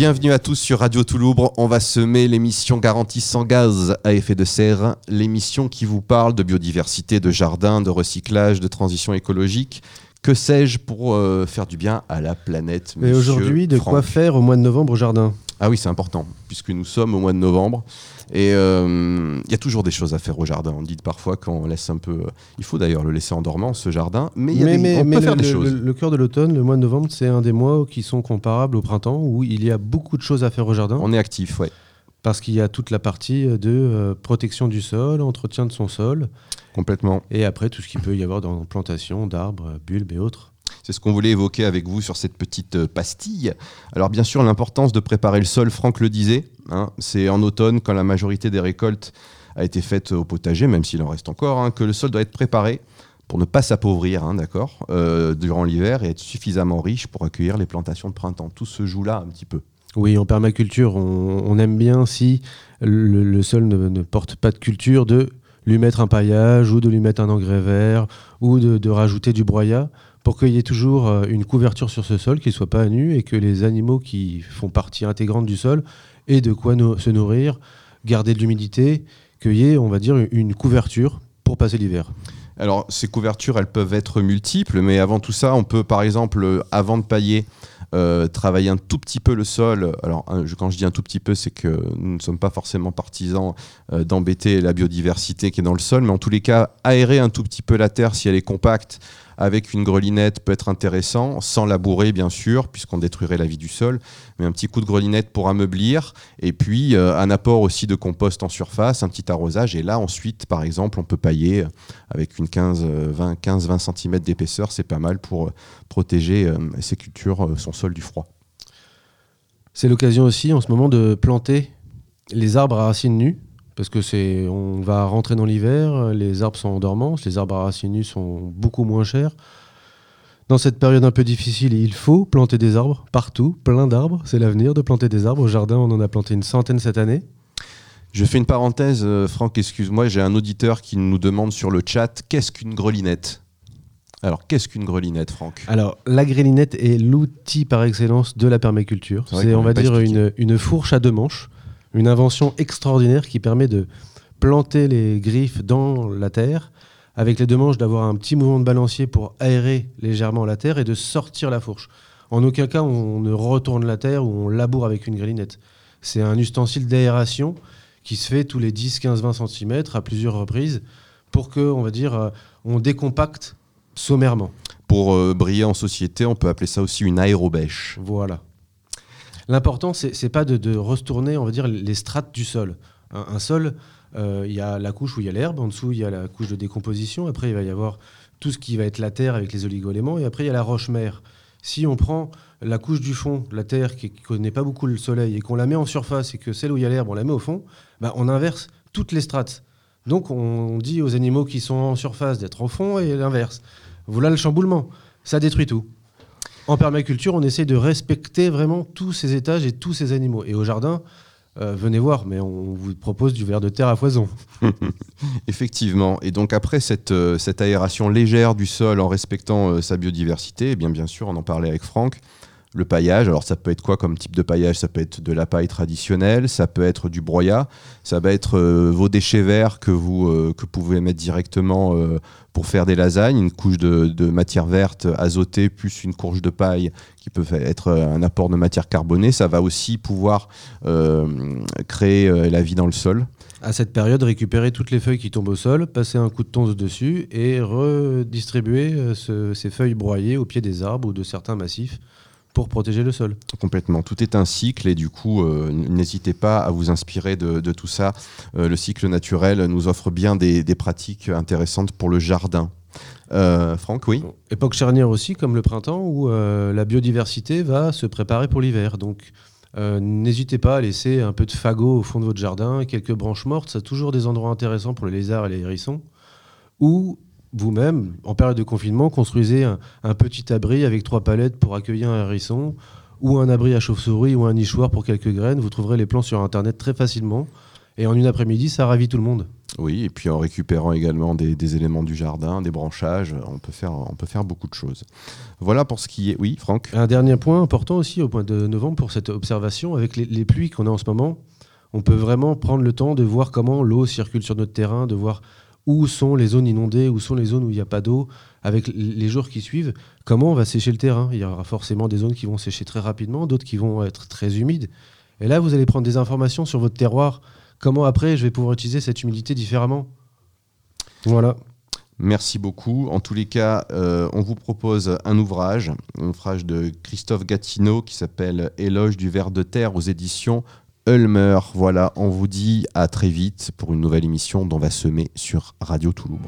Bienvenue à tous sur Radio Toulouse. On va semer l'émission Garantie sans gaz à effet de serre, l'émission qui vous parle de biodiversité, de jardin, de recyclage, de transition écologique. Que sais-je pour euh, faire du bien à la planète Mais aujourd'hui, de quoi faire au mois de novembre au jardin? Ah oui, c'est important, puisque nous sommes au mois de novembre. Et euh, il y a toujours des choses à faire au jardin. On dit parfois qu'on laisse un peu. Euh, il faut d'ailleurs le laisser en dormant, ce jardin. Mais, il y a des, on peut faire des choses. Le, cœur de l'automne, le mois de novembre, c'est un des mois qui sont comparables au printemps, où il y a beaucoup de choses à faire au jardin. On est actif, ouais. Parce qu'il y a toute la partie de euh, protection du sol, entretien de son sol. Complètement. Et après, tout ce qu'il peut y avoir dans plantation d'arbres, bulbes et autres. C'est ce qu'on voulait évoquer avec vous sur cette petite euh, pastille. Alors bien sûr, l'importance de préparer le sol, Franck le disait, hein, c'est en automne quand la majorité des récoltes a été faite au potager, même s'il en reste encore, hein, que le sol doit être préparé pour ne pas s'appauvrir, hein, d'accord, euh, durant l'hiver et être suffisamment riche pour accueillir les plantations de printemps. Tout se joue là un petit peu. Oui, en permaculture, on, aime bien si le, sol ne, porte pas de culture de lui mettre un paillage ou de lui mettre un engrais vert ou de, de rajouter du broyat pour qu'il y ait toujours euh, une couverture sur ce sol qui ne soit pas à nu et que les animaux qui font partie intégrante du sol aient de quoi se nourrir, garder de l'humidité, qu'il y ait, on va dire, une couverture pour passer l'hiver. Alors, ces couvertures, elles peuvent être multiples, mais avant tout ça, on peut, par exemple, euh, avant de pailler, euh, travailler un tout petit peu le sol. Alors, quand je dis un tout petit peu, c'est que nous ne sommes pas forcément partisans d'embêter la biodiversité qui est dans le sol, mais en tous les cas, aérer un tout petit peu la terre si elle est compacte avec une grelinette peut être intéressant, sans labourer bien sûr, puisqu'on détruirait la vie du sol, mais un petit coup de grelinette pour ameublir, et puis euh, un apport aussi de compost en surface, un petit arrosage, et là ensuite, par exemple, on peut pailler avec une 15-20 15, cm d'épaisseur, c'est pas mal pour euh, protéger euh, ses cultures, son sol du froid. C'est l'occasion aussi en ce moment de planter les arbres à racines nues parce que c'est, on va rentrer dans l'hiver, les arbres sont en dormance, les arbres à racines nues sont beaucoup moins chers. Dans cette période un peu difficile, il faut planter des arbres partout, plein d'arbres. C'est l'avenir de planter des arbres. Au jardin, on en a planté une centaine cette année. Je fais une parenthèse, euh, Franck, excuse-moi, j'ai un auditeur qui nous demande sur le chat qu'est-ce qu'une grelinette? Alors, qu'est-ce qu'une grelinette, Franck? Alors, la grelinette est l'outil par excellence de la permaculture. C'est, on va dire, une, une, fourche à deux manches une invention extraordinaire qui permet de planter les griffes dans la terre, avec les deux manches d'avoir un petit mouvement de balancier pour aérer légèrement la terre et de sortir la fourche. En aucun cas on ne retourne la terre ou on laboure avec une grelinette. C'est un ustensile d'aération qui se fait tous les 10, 15, 20 cm à plusieurs reprises pour que, on va dire, euh, on décompacte sommairement. Pour euh, briller en société, on peut appeler ça aussi une aérobèche. Voilà. L'important, c'est pas de, retourner, on va dire, les strates du sol. Un, sol, euh, il y a la couche où il y a l'herbe, en dessous, il y a la couche de décomposition, après, il va y avoir tout ce qui va être la terre avec les oligoéléments, et après, il y a la roche-mère. Si on prend la couche du fond, la terre qui ne connaît pas beaucoup le soleil, et qu'on la met en surface, et que celle où il y a l'herbe, on la met au fond, bah, on inverse toutes les strates. Donc on dit aux animaux qui sont en surface d'être au fond, et l'inverse. Voilà le chamboulement. Ça détruit tout. En permaculture, on essaie de respecter vraiment tous ces étages et tous ces animaux. Et au jardin, euh, venez voir, mais on vous propose du verre de terre à foison. Effectivement. Et donc après cette, euh, cette, aération légère du sol en respectant euh, sa biodiversité, eh bien, bien sûr, on en parlait avec Franck, le paillage, alors ça peut être quoi comme type de paillage? Ça peut être de la paille traditionnelle, ça peut être du broyat, ça va être vos déchets verts que vous, que pouvez mettre directement pour faire des lasagnes, une couche de, matière verte azotée plus une courge de paille qui peut être un apport de matière carbonée. Ça va aussi pouvoir euh, créer euh, la vie dans le sol. À cette période, récupérer toutes les feuilles qui tombent au sol, passer un coup de tonze dessus et redistribuer euh, ces feuilles broyées au pied des arbres ou de certains massifs pour protéger le sol. Complètement. Tout est un cycle et du coup, euh, n'hésitez pas à vous inspirer de, tout ça. Euh, le cycle naturel nous offre bien des, pratiques intéressantes pour le jardin. Euh, Franck, oui? Époque charnière aussi, comme le printemps, où la biodiversité va se préparer pour l'hiver. Donc, n'hésitez pas à laisser un peu de fagot au fond de votre jardin, quelques branches mortes. C'est toujours des endroits intéressants pour les lézards et les hérissons. Ou vous-même, en période de confinement, construisez un, petit abri avec trois palettes pour accueillir un hérisson, ou un abri à chauve-souris, ou un nichoir pour quelques graines. Vous trouverez les plans sur Internet très facilement. Et en une après-midi, ça ravit tout le monde. Oui, et puis en récupérant également des, éléments du jardin, des branchages, on peut, faire, on peut faire beaucoup de choses. Voilà pour ce qui est. Oui, Franck Un dernier point important aussi au point de novembre pour cette observation, avec les, pluies qu'on a en ce moment, on peut vraiment prendre le temps de voir comment l'eau circule sur notre terrain, de voir où sont les zones inondées, où sont les zones où il n'y a pas d'eau, avec les jours qui suivent, comment on va sécher le terrain? Il y aura forcément des zones qui vont sécher très rapidement, d'autres qui vont être très humides. Et là, vous allez prendre des informations sur votre terroir comment après je vais pouvoir utiliser cette humidité différemment? Voilà. Merci beaucoup. En tous les cas, euh, on vous propose un ouvrage, un ouvrage de Christophe Gatineau qui s'appelle Éloge du ver de terre aux éditions Ulmer. Voilà, on vous dit à très vite pour une nouvelle émission dont va semer sur Radio Toulouse.